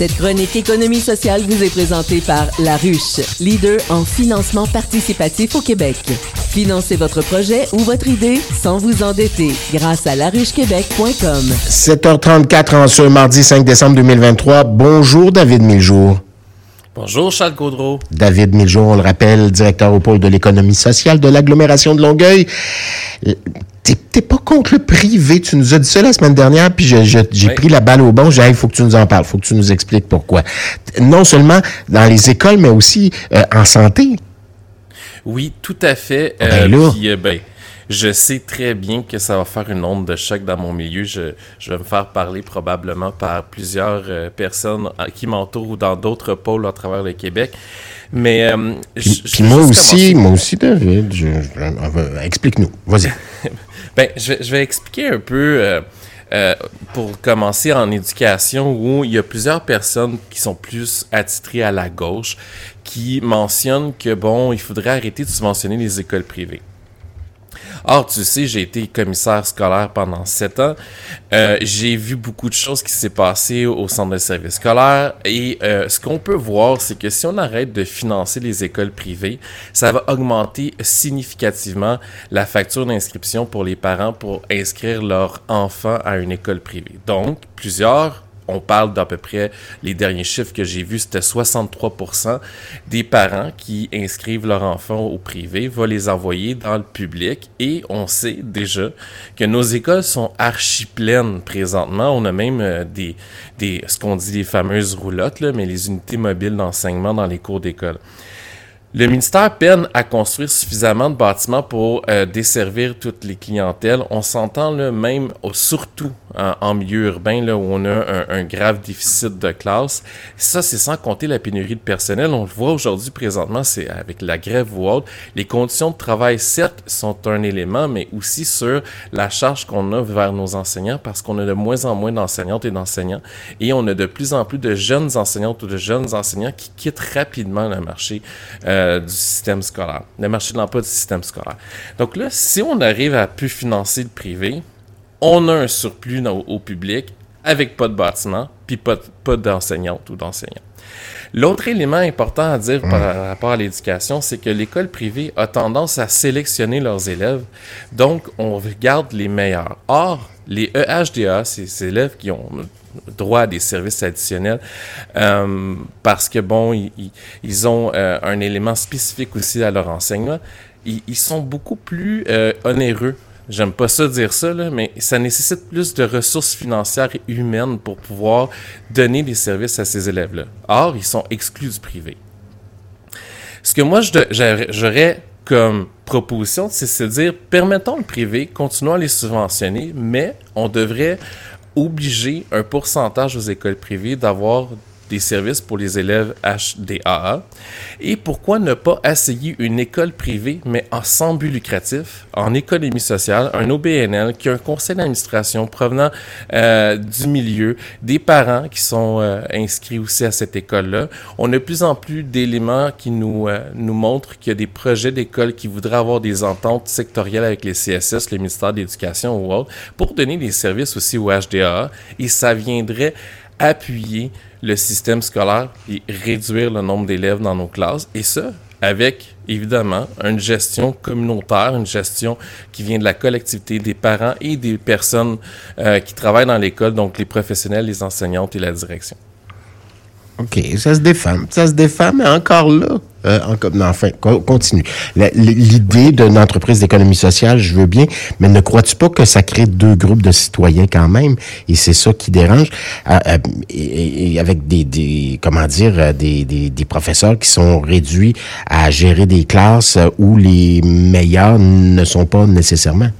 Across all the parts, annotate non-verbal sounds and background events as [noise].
Cette chronique économie sociale vous est présentée par La Ruche, leader en financement participatif au Québec. Financez votre projet ou votre idée sans vous endetter grâce à laruchequebec.com. 7h34 en ce mardi 5 décembre 2023. Bonjour David Miljour. Bonjour Charles Gaudreau. David Miljour, on le rappelle, directeur au pôle de l'économie sociale de l'agglomération de Longueuil. T'es pas contre le privé. Tu nous as dit ça la semaine dernière, puis j'ai pris la balle au bon. J'ai dit, il faut que tu nous en parles, il faut que tu nous expliques pourquoi. Non seulement dans les écoles, mais aussi euh, en santé. Oui, tout à fait. Ben euh, puis, euh, ben, je sais très bien que ça va faire une onde de choc dans mon milieu. Je, je vais me faire parler probablement par plusieurs personnes euh, qui m'entourent ou dans d'autres pôles à travers le Québec. Mais puis, moi aussi, moi aussi, David. Explique-nous. Vas-y. [laughs] ben, je, je, vais expliquer un peu. Euh, pour commencer en éducation, où il y a plusieurs personnes qui sont plus attitrées à la gauche, qui mentionnent que, bon, il faudrait arrêter de subventionner les écoles privées. Or, tu sais, j'ai été commissaire scolaire pendant sept ans. Euh, j'ai vu beaucoup de choses qui s'est passé au centre de service scolaire. Et euh, ce qu'on peut voir, c'est que si on arrête de financer les écoles privées, ça va augmenter significativement la facture d'inscription pour les parents pour inscrire leur enfant à une école privée. Donc, plusieurs on parle d'à peu près, les derniers chiffres que j'ai vus, c'était 63% des parents qui inscrivent leurs enfants au privé vont les envoyer dans le public et on sait déjà que nos écoles sont archi pleines présentement. On a même euh, des, des ce qu'on dit les fameuses roulottes, mais les unités mobiles d'enseignement dans les cours d'école. Le ministère peine à construire suffisamment de bâtiments pour euh, desservir toutes les clientèles. On s'entend là même, surtout en, milieu urbain, là, où on a un, grave déficit de classe. Ça, c'est sans compter la pénurie de personnel. On le voit aujourd'hui présentement, c'est avec la grève ou. Les conditions de travail, certes, sont un élément, mais aussi sur la charge qu'on a vers nos enseignants, parce qu'on a de moins en moins d'enseignantes et d'enseignants, et on a de plus en plus de jeunes enseignantes ou de jeunes enseignants qui quittent rapidement le marché. Euh, du système scolaire, le marché de l'emploi du système scolaire. Donc là, si on arrive à plus financer le privé, on a un surplus au, public avec pas de bâtiment, puis pas, pas d'enseignantes ou d'enseignants. L'autre élément important à dire par rapport à l'éducation, c'est que l'école privée a tendance à sélectionner leurs élèves, donc on regarde les meilleurs. Or, les EHDA, ces élèves qui ont droit à des services additionnels euh, parce que, bon, ils, ont euh, un élément spécifique aussi à leur enseignement. Ils, sont beaucoup plus euh, onéreux. J'aime pas ça dire ça, là, mais ça nécessite plus de ressources financières et humaines pour pouvoir donner des services à ces élèves-là. Or, ils sont exclus du privé. Ce que moi, j'aurais comme proposition, c'est de dire, permettons le privé, continuons à les subventionner, mais on devrait obliger un pourcentage aux écoles privées d'avoir des services pour les élèves HDAA? Et pourquoi ne pas essayer une école privée, mais en sans but lucratif, en économie sociale, un OBNL qui a un conseil d'administration provenant euh, du milieu, des parents qui sont euh, inscrits aussi à cette école-là. On a de plus en plus d'éléments qui nous, euh, nous montrent qu'il y a des projets d'école qui voudraient avoir des ententes sectorielles avec les CSS, le ministère de l'Éducation ou autre, pour donner des services aussi au HDAA. Et ça viendrait appuyer le système scolaire et réduire le nombre d'élèves dans nos classes. Et ça, avec évidemment une gestion communautaire, une gestion qui vient de la collectivité, des parents et des personnes euh, qui travaillent dans l'école, donc les professionnels, les enseignantes et la direction. OK, ça se défend. Ça se défend, mais encore là, euh, non, enfin, continue. L'idée d'une entreprise d'économie sociale, je veux bien, mais ne crois-tu pas que ça crée deux groupes de citoyens quand même, et c'est ça qui dérange, euh, euh, et, avec des, des, comment dire, des, des, des, professeurs qui sont réduits à gérer des classes où les meilleurs ne sont pas nécessairement.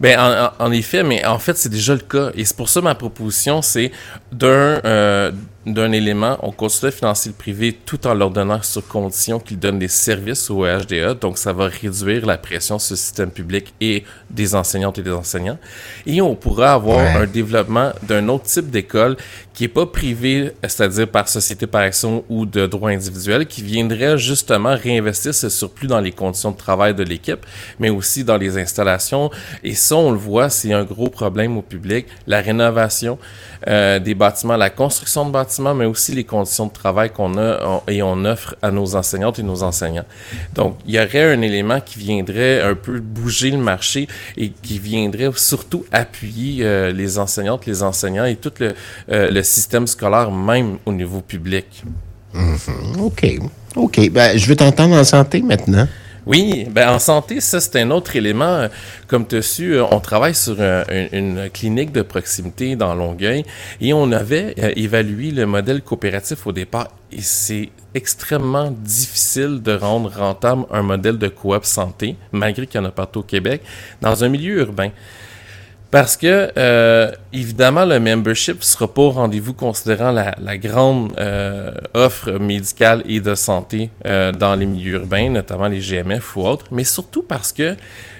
Ben, en, en, effet, mais en fait, c'est déjà le cas. Et c'est pour ça ma proposition, c'est d'un, euh, d'un élément, on continue à financer le privé tout en leur donnant sur condition qu'ils donnent des services au HDA. Donc, ça va réduire la pression sur le système public et des enseignantes et des enseignants. Et on pourra avoir un développement d'un autre type d'école qui est pas privé, c'est-à-dire par société par action ou de droit individuel, qui viendrait justement réinvestir ce surplus dans les conditions de travail de l'équipe, mais aussi dans les installations. Et ça, on le voit, c'est un gros problème au public. La rénovation euh, des bâtiments, la construction de bâtiments, mais aussi les conditions de travail qu'on a et on offre à nos enseignantes et nos enseignants. Donc, il y aurait un élément qui viendrait un peu bouger le marché et qui viendrait surtout appuyer euh, les enseignantes, les enseignants et tout le, euh, système scolaire, même au niveau public. Mhm. OK. OK. Ben, je veux t'entendre en santé maintenant. Oui, ben en santé, ça c'est un autre élément. Comme tu as su, euh, on travaille sur euh, une, clinique de proximité dans Longueuil et on avait euh, évalué le modèle coopératif au départ et c'est extrêmement difficile de rendre rentable un modèle de coop santé, malgré qu'il y en a partout au Québec, dans un milieu urbain. Parce que, euh, évidemment, le membership sera pas au rendez-vous considérant la, grande euh, offre médicale et de santé euh, dans les milieux urbains, notamment les GMF ou autres, mais surtout parce que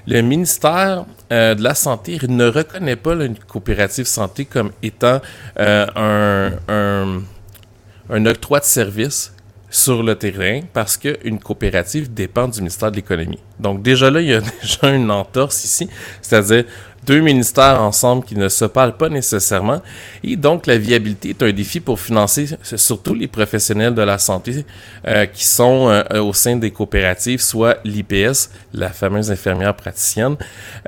le ministère de la Santé ne reconnaît pas une coopérative santé comme étant un, un, un octroi de service sur le terrain parce qu'une coopérative dépend du ministère de l'Économie. Donc déjà là, il y a [laughs] déjà une entorse ici, c'est-à-dire deux ministères ensemble qui ne se parlent pas nécessairement. Et donc, la viabilité est un défi pour financer surtout les professionnels de la santé euh, qui sont euh, au sein des coopératives, soit l'IPS, la fameuse infirmière praticienne.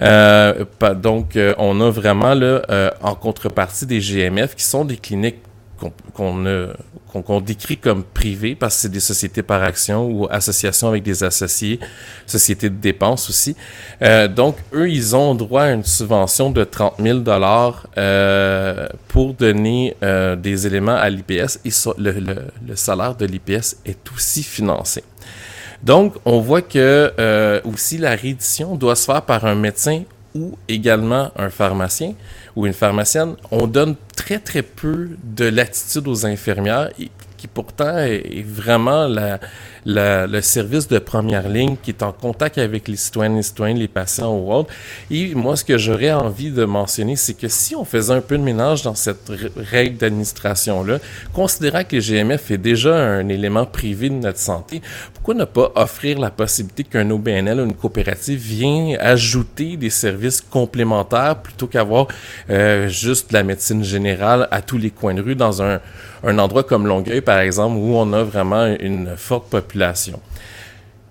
Euh, donc, on a vraiment là, en contrepartie des GMF qui sont des cliniques qu'on décrit comme privées parce que c'est des sociétés par action ou associations avec des associés, sociétés de dépenses aussi. Euh, donc, eux, ils ont droit à une subvention de 30 000 dollars euh, pour donner euh, des éléments à l'IPS et le, salaire de l'IPS est aussi financé. Donc, on voit que aussi la réédition doit se faire par un médecin ou également un pharmacien ou une pharmacienne, on donne très très peu de latitude aux infirmières qui pourtant est, vraiment le service de première ligne qui est en contact avec les citoyennes, les citoyens, les patients ou autres. Et moi, ce que j'aurais envie de mentionner, c'est que si on faisait un peu de ménage dans cette règle d'administration-là, considérant que le GMF est déjà un élément privé de notre santé, pourquoi ne pas offrir la possibilité qu'un OBNL ou une coopérative vienne ajouter des services complémentaires plutôt qu'avoir euh, juste la médecine générale à tous les coins de rue dans un, un endroit comme Longueuil, par exemple, où on a vraiment une forte population.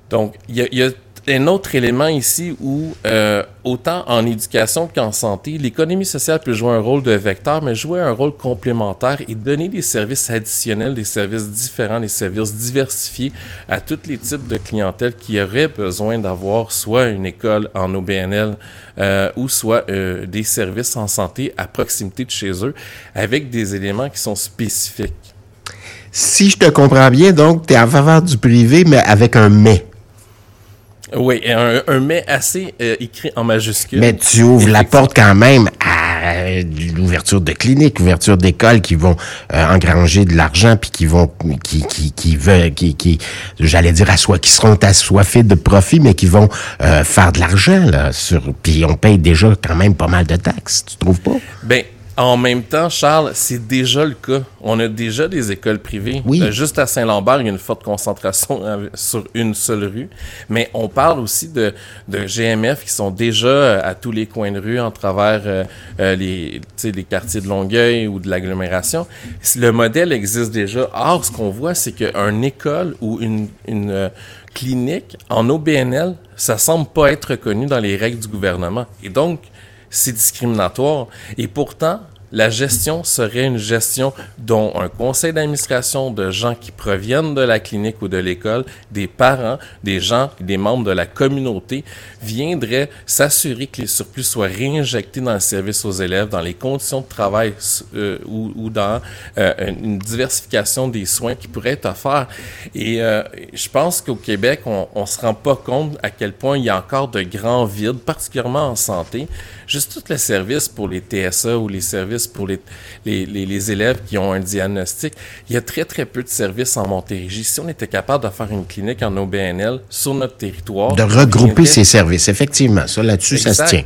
Donc, il y a, un autre élément ici où, euh, autant en éducation qu'en santé, l'économie sociale peut jouer un rôle de vecteur, mais jouer un rôle complémentaire et donner des services additionnels, des services différents, des services diversifiés à tous les types de clientèle qui auraient besoin d'avoir soit une école en OBNL euh, ou soit euh, des services en santé à proximité de chez eux avec des éléments qui sont spécifiques. Si je te comprends bien, donc, tu es en faveur du privé, mais avec un mais. Oui, un, un mais assez euh, écrit en majuscule. Mais tu ouvres la porte quand même à euh, l'ouverture de cliniques, l'ouverture d'écoles qui vont euh, engranger de l'argent puis qui vont qui qui qui veulent qui qui j'allais dire assoiffés qui seront assoiffés de profit mais qui vont faire de l'argent là sur puis on paye déjà quand même pas mal de taxes, tu trouves pas? Ben en même temps, Charles, c'est déjà le cas. On a déjà des écoles privées. Oui. Euh, juste à Saint-Lambert, il y a une forte concentration [laughs] sur une seule rue. Mais on parle aussi de, de GMF qui sont déjà euh, à tous les coins de rue en travers euh, les, les quartiers de Longueuil ou de l'agglomération. Le modèle existe déjà. Or, ce qu'on voit, c'est qu'une école ou une, une clinique en OBNL, ça semble pas être reconnu dans les règles du gouvernement. Et donc, c'est discriminatoire. Et pourtant, la gestion serait une gestion dont un conseil d'administration de gens qui proviennent de la clinique ou de l'école, des parents, des gens, des membres de la communauté, viendraient s'assurer que les surplus soient réinjectés dans le service aux élèves, dans les conditions de travail euh, ou, dans euh, une diversification des soins qui pourraient être offerts. Et euh, je pense qu'au Québec, on ne se rend pas compte à quel point il y a encore de grands vides, particulièrement en santé. Juste tous les services pour les TSA ou les services services pour les, les, les, élèves qui ont un diagnostic. Il y a très, très peu de services en Montérégie. Si on était capable de faire une clinique en OBNL sur notre territoire... De regrouper ces services, effectivement. Ça, là-dessus, ça se tient.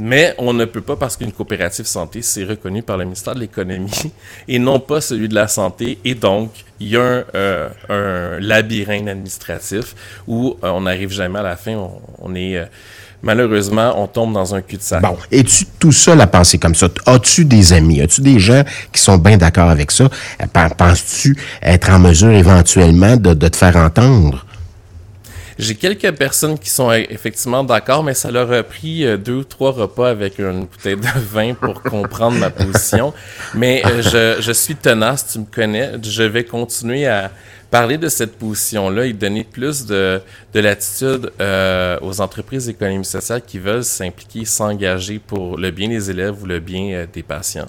Mais on ne peut pas parce qu'une coopérative santé, c'est reconnu par le ministère de l'Économie [laughs] et non pas celui de la Santé. Et donc, il y a un, euh, labyrinthe administratif où euh, on n'arrive jamais à la fin. On, est... Euh, malheureusement, on tombe dans un cul-de-sac. Bon, es-tu tout seul à penser comme ça? As-tu des amis? As-tu des gens qui sont bien d'accord avec ça? Penses-tu être en mesure éventuellement de te faire entendre? J'ai quelques personnes qui sont euh, effectivement d'accord, mais ça leur a pris euh, deux ou trois repas avec une bouteille de [laughs] vin pour comprendre ma position. Mais euh, je, je, suis tenace, tu me connais. Je vais continuer à parler de cette position-là et donner plus de, de latitude aux entreprises d'économie sociale qui veulent s'impliquer, s'engager pour le bien des élèves ou le bien des patients.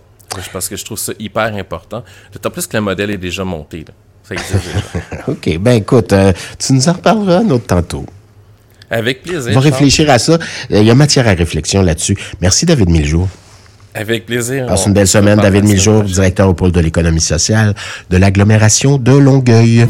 Parce que je trouve ça hyper important, d'autant plus que le modèle est déjà monté. Là. [laughs] OK. Ben écoute, euh, tu nous en reparleras un autre tantôt. Avec plaisir. On va réfléchir à ça. Il y a matière à réflexion là-dessus. Merci, David Miljour. Avec plaisir. Passe une belle semaine, David Miljour, directeur au pôle de l'économie sociale de l'agglomération de Longueuil.